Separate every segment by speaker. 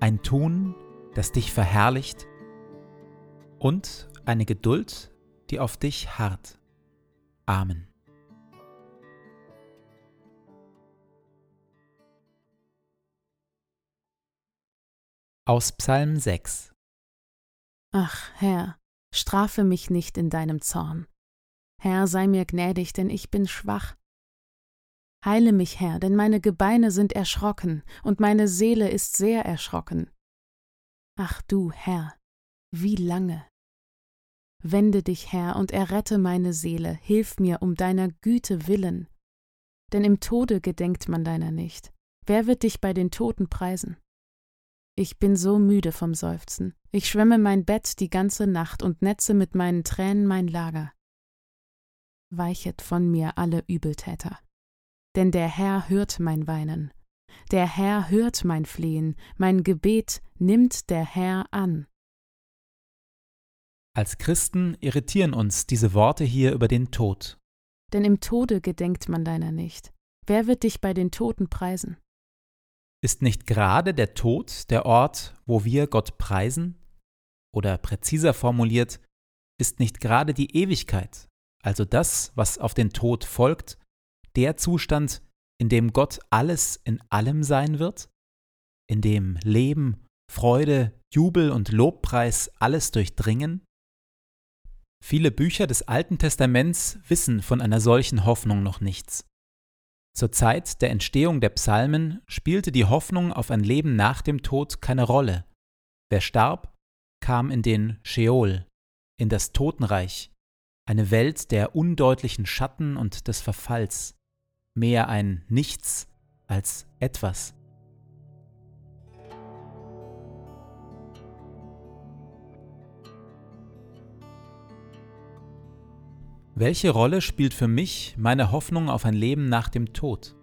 Speaker 1: ein Tun, das dich verherrlicht und eine Geduld, die auf dich harrt. Amen. Aus Psalm 6
Speaker 2: Ach, Herr, strafe mich nicht in deinem Zorn. Herr, sei mir gnädig, denn ich bin schwach. Heile mich, Herr, denn meine Gebeine sind erschrocken und meine Seele ist sehr erschrocken. Ach du, Herr, wie lange? Wende dich, Herr, und errette meine Seele, hilf mir um deiner Güte willen. Denn im Tode gedenkt man deiner nicht. Wer wird dich bei den Toten preisen? Ich bin so müde vom Seufzen. Ich schwemme mein Bett die ganze Nacht und netze mit meinen Tränen mein Lager. Weichet von mir alle Übeltäter denn der Herr hört mein Weinen. Der Herr hört mein Flehen, mein Gebet nimmt der Herr an.
Speaker 1: Als Christen irritieren uns diese Worte hier über den Tod.
Speaker 2: Denn im Tode gedenkt man deiner nicht. Wer wird dich bei den Toten preisen?
Speaker 1: Ist nicht gerade der Tod der Ort, wo wir Gott preisen? Oder präziser formuliert, ist nicht gerade die Ewigkeit, also das, was auf den Tod folgt, der Zustand, in dem Gott alles in allem sein wird, in dem Leben, Freude, Jubel und Lobpreis alles durchdringen? Viele Bücher des Alten Testaments wissen von einer solchen Hoffnung noch nichts. Zur Zeit der Entstehung der Psalmen spielte die Hoffnung auf ein Leben nach dem Tod keine Rolle. Wer starb, kam in den Sheol, in das Totenreich, eine Welt der undeutlichen Schatten und des Verfalls mehr ein Nichts als etwas. Welche Rolle spielt für mich meine Hoffnung auf ein Leben nach dem Tod?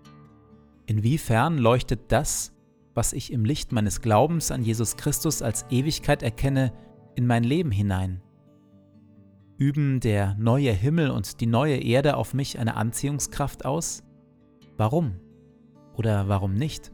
Speaker 1: Inwiefern leuchtet das, was ich im Licht meines Glaubens an Jesus Christus als Ewigkeit erkenne, in mein Leben hinein? Üben der neue Himmel und die neue Erde auf mich eine Anziehungskraft aus? Warum? Oder warum nicht?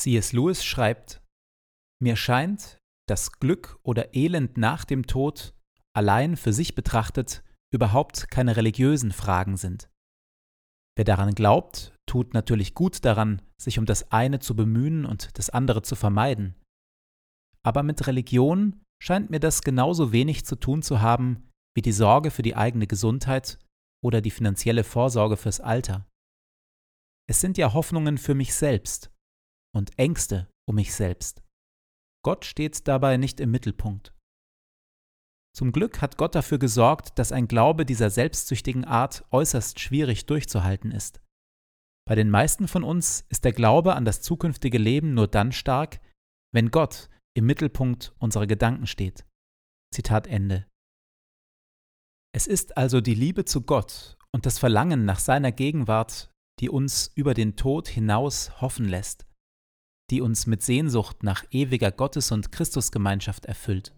Speaker 1: C.S. Lewis schreibt, Mir scheint, dass Glück oder Elend nach dem Tod allein für sich betrachtet überhaupt keine religiösen Fragen sind. Wer daran glaubt, tut natürlich gut daran, sich um das eine zu bemühen und das andere zu vermeiden. Aber mit Religion scheint mir das genauso wenig zu tun zu haben wie die Sorge für die eigene Gesundheit oder die finanzielle Vorsorge fürs Alter. Es sind ja Hoffnungen für mich selbst und Ängste um mich selbst. Gott steht dabei nicht im Mittelpunkt. Zum Glück hat Gott dafür gesorgt, dass ein Glaube dieser selbstsüchtigen Art äußerst schwierig durchzuhalten ist. Bei den meisten von uns ist der Glaube an das zukünftige Leben nur dann stark, wenn Gott im Mittelpunkt unserer Gedanken steht. Zitat Ende. Es ist also die Liebe zu Gott und das Verlangen nach seiner Gegenwart, die uns über den Tod hinaus hoffen lässt, die uns mit Sehnsucht nach ewiger Gottes- und Christusgemeinschaft erfüllt.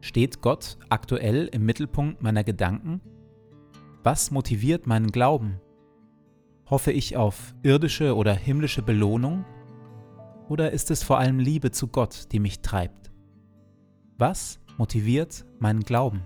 Speaker 1: Steht Gott aktuell im Mittelpunkt meiner Gedanken? Was motiviert meinen Glauben? Hoffe ich auf irdische oder himmlische Belohnung? Oder ist es vor allem Liebe zu Gott, die mich treibt? Was motiviert meinen Glauben?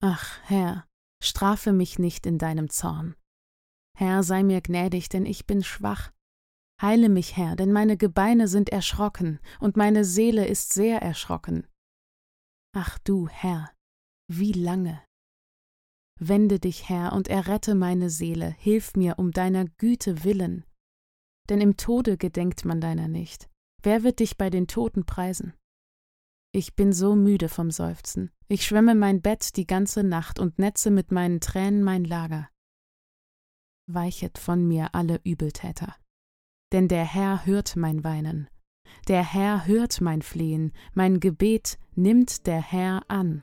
Speaker 2: Ach, Herr, strafe mich nicht in deinem Zorn. Herr, sei mir gnädig, denn ich bin schwach. Heile mich, Herr, denn meine Gebeine sind erschrocken und meine Seele ist sehr erschrocken. Ach du, Herr, wie lange? Wende dich, Herr, und errette meine Seele, hilf mir um deiner Güte willen. Denn im Tode gedenkt man deiner nicht. Wer wird dich bei den Toten preisen? Ich bin so müde vom Seufzen. Ich schwemme mein Bett die ganze Nacht und netze mit meinen Tränen mein Lager. Weichet von mir alle Übeltäter. Denn der Herr hört mein Weinen. Der Herr hört mein Flehen, mein Gebet nimmt der Herr an.